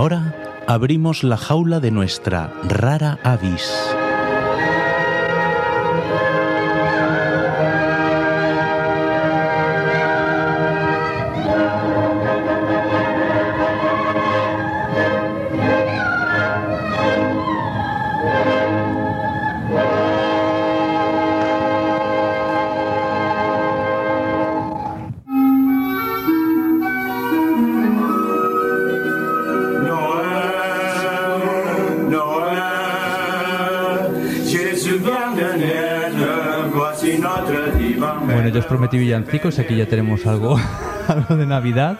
ahora abrimos la jaula de nuestra rara avis. Prometí villancicos, aquí ya tenemos algo, algo de Navidad.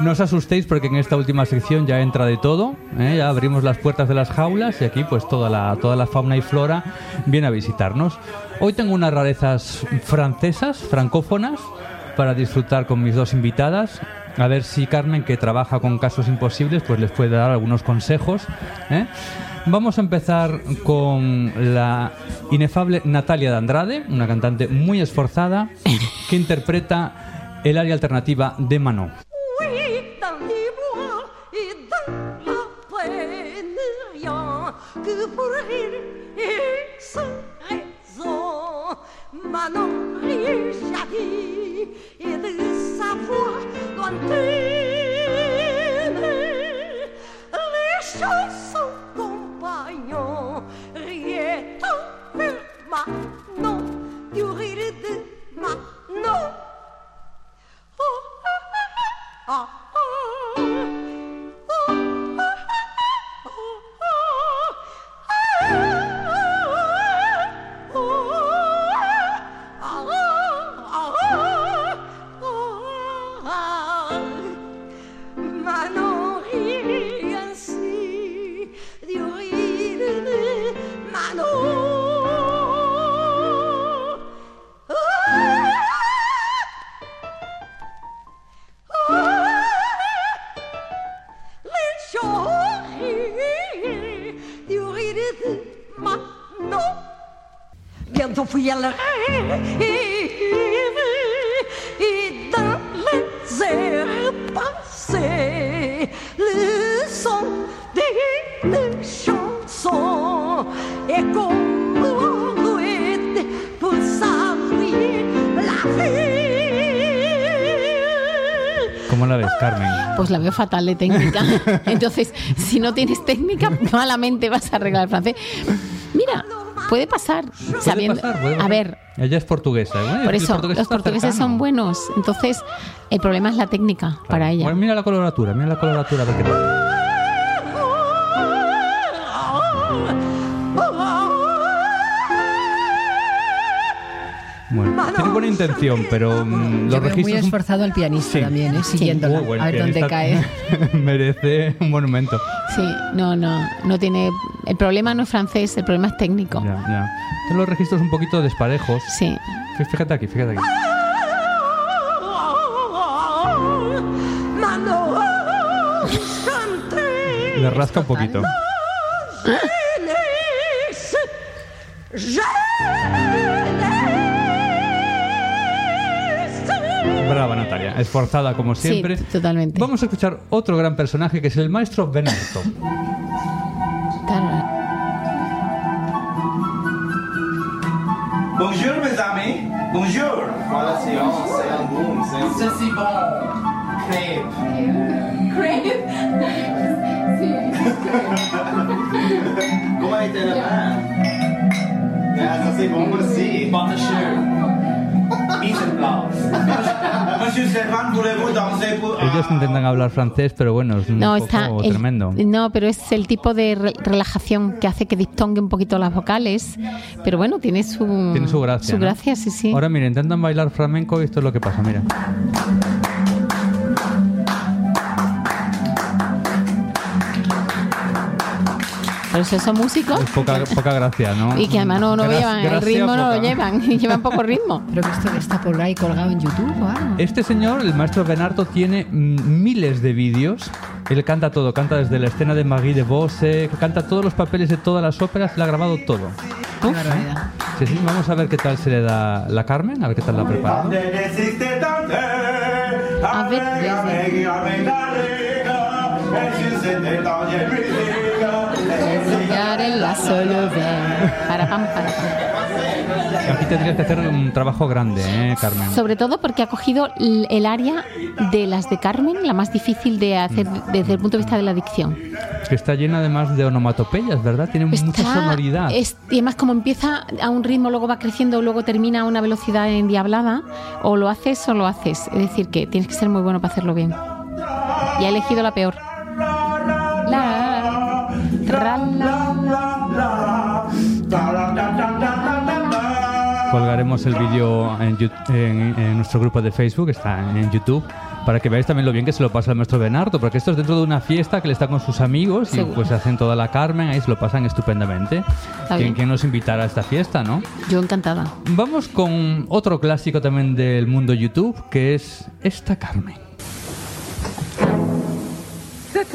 No os asustéis porque en esta última sección ya entra de todo, ¿eh? ya abrimos las puertas de las jaulas y aquí pues toda la, toda la fauna y flora viene a visitarnos. Hoy tengo unas rarezas francesas, francófonas, para disfrutar con mis dos invitadas. A ver si Carmen, que trabaja con casos imposibles, pues les puede dar algunos consejos. ¿eh? Vamos a empezar con la inefable Natalia de Andrade, una cantante muy esforzada interpreta el área alternativa de Manon. Veo fatal de técnica. Entonces, si no tienes técnica, malamente vas a arreglar el francés. Mira, puede pasar. sabiendo- pasar, puede a ver, Ella es portuguesa. ¿eh? por eso los portugueses son buenos. Entonces, el problema es la técnica para ella. Bueno, mira la coloratura, mira la coloratura. Intención, pero mm, los muy registros un- esforzado al pianista Sí. también, ¿eh? siguiéndola, Muy buen a ver dónde cae. Merece un monumento. Sí, no, no, no tiene. El problema no es francés, el problema es técnico. Ya, ya. Son los registros un poquito desparejos. Sí. Fíjate aquí, fíjate aquí. Le rasca un poquito. Brava Natalia, esforzada como Sí, siempre. totalmente. Vamos a escuchar otro gran personaje que es el maestro Benarto. Bonjour mes amis, bonjour. Voilà, c'est un, c'est un boom, c'est c'est bon. Crêpe. Comment était le pain? Ah, ça c'est bon aussi. Bonjour. Ellos intentan hablar francés, pero bueno, es un No, poco está. el- tremendo. no, pero es el tipo de re- relajación que hace que diptongue un poquito las vocales. Pero bueno, tiene su. Tiene su gracia. Su ¿no? gracia, sí, sí. Ahora mira, intentan bailar flamenco y esto es lo que pasa, mira. Por eso son músicos. Es poca, poca gracia, ¿no? Y que además no, no Gra- llevan, el ritmo no lo llevan, llevan poco ritmo. Pero que esto está por ahí colgado en YouTube o algo. Este señor, el maestro Benarto, tiene mm, miles de vídeos. Él canta todo, canta desde la escena de Magie de Bosse, canta todos los papeles de todas las óperas, le ha grabado todo. Qué barbaridad. Sí, sí, vamos a ver qué tal se le da la Carmen, a ver qué tal la ha preparado. De desiste tanto, A ver, La. Para pam, para pam. Aquí tendrías que hacer un trabajo grande, ¿eh, Carmen? Sobre todo porque ha cogido el área de las de Carmen, la más difícil de hacer desde el punto de vista de la dicción. Es que está llena además de onomatopeyas, ¿verdad? Tiene mucha sonoridad. es- y además, como empieza a un ritmo, luego va creciendo, luego termina a una velocidad endiablada, o lo haces o lo haces. Es decir, que tienes que ser muy bueno para hacerlo bien. Y ha elegido la peor. La, tra, la, Colgaremos el vídeo en, Yu- en- en nuestro grupo de Facebook, está en YouTube, para que veáis también lo bien que se lo pasa el maestro Benardo, porque esto es dentro de una fiesta que le está con sus amigos y Seguro. pues hacen toda la Carmen, ahí se lo pasan estupendamente. ¿Quién, nos invitará a esta fiesta, no? Yo encantada. Vamos con otro clásico también del mundo YouTube, que es esta Carmen. Toi C'est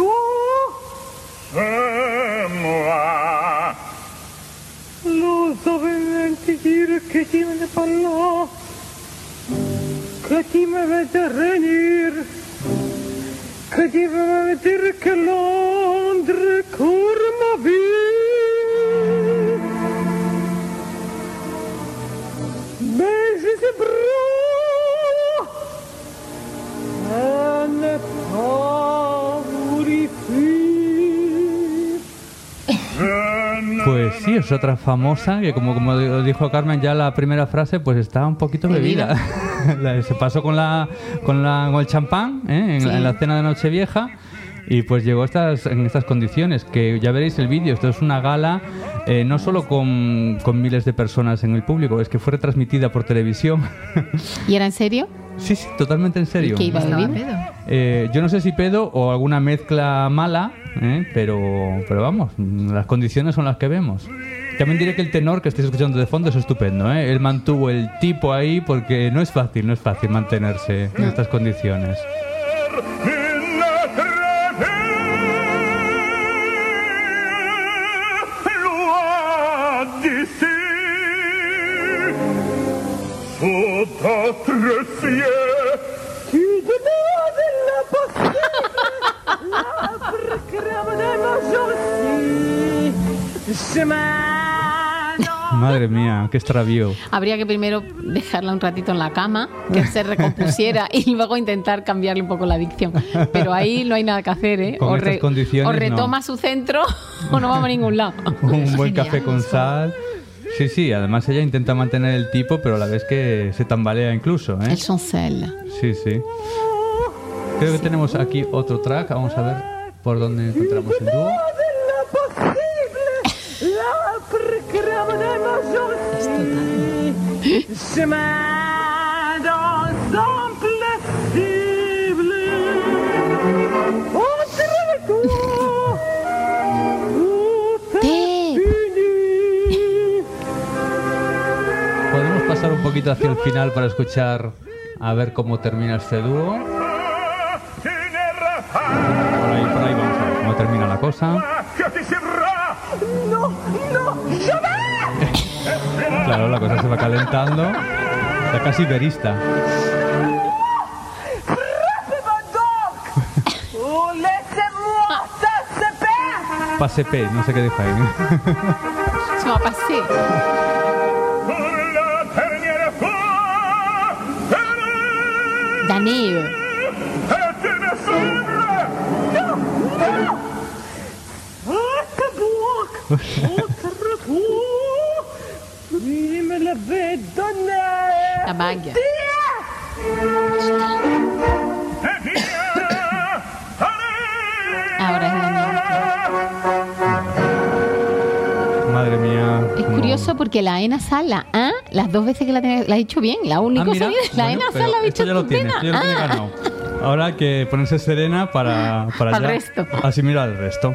che ti dir kötümünü parla, kötüme ve derenir, kötüme ve dirkelandır kurma bir. Bejisi bro, ne par. Pues sí, es otra famosa que como, como dijo Carmen ya la primera frase, pues está un poquito bebida. La- Se pasó con la con, la, con el champán ¿eh? en, la- Sí. en la cena de Nochevieja y pues llegó a estas, en estas condiciones, que ya veréis el vídeo, esto es una gala eh, no solo con, con miles de personas en el público, es que fue retransmitida por televisión. ¿Y era en serio? sí, sí, totalmente en serio. ¿Y qué iba pedo. Eh, yo no sé si pedo o alguna mezcla mala, ¿eh? pero, pero vamos, las condiciones son las que vemos. También diré que el tenor que estáis escuchando de fondo es estupendo. ¿eh? Él mantuvo el tipo ahí porque no es fácil, no es fácil mantenerse en estas condiciones. Madre mía, qué extravío. Habría que primero dejarla un ratito en la cama, que se recompusiera y luego intentar cambiarle un poco la dicción. Pero ahí no hay nada que hacer, ¿eh? Con estas condiciones, o no. retoma su centro o no vamos a ningún lado. Un buen café con sal. Sí, sí, además ella intenta mantener el tipo, pero a la vez que se tambalea incluso. ¿eh? El chancel. Sí, sí. Creo que tenemos aquí otro track. Vamos a ver por dónde encontramos el dúo. Fini. Podemos pasar un poquito hacia el final para escuchar a ver cómo termina este dúo. Por ahí, por ahí vamos a ver cómo termina la cosa. Claro, la cosa se va calentando. Está casi verista. Pase P, no sé qué dijo ahí. Se va a pasar. pour me l'avait donné La bague. Ahora es. Madre mía. Es curioso porque la E nasal, la A, las dos veces que la, la ha dicho bien. La Ah, única mira, sonido, la E bueno, nasal pero la ha dicho ya lo tiene, ya lo tiene Ah. ganado. Ahora hay que ponerse serena para, para Al ya resto. asimilar el resto.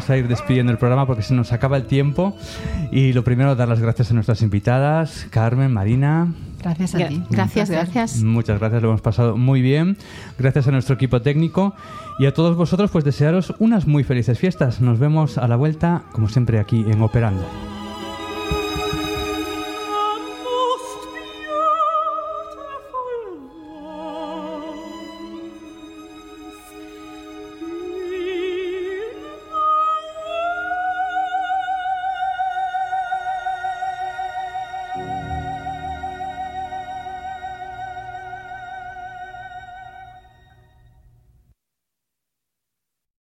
Vamos a ir despidiendo el programa porque se nos acaba el tiempo. Y lo primero, dar las gracias a nuestras invitadas, Carmen, Marina. Gracias a Gra- ti. Gracias, gracias. Muchas gracias, lo hemos pasado muy bien. Gracias a nuestro equipo técnico y a todos vosotros, pues desearos unas muy felices fiestas. Nos vemos a la vuelta, como siempre, aquí en Operando.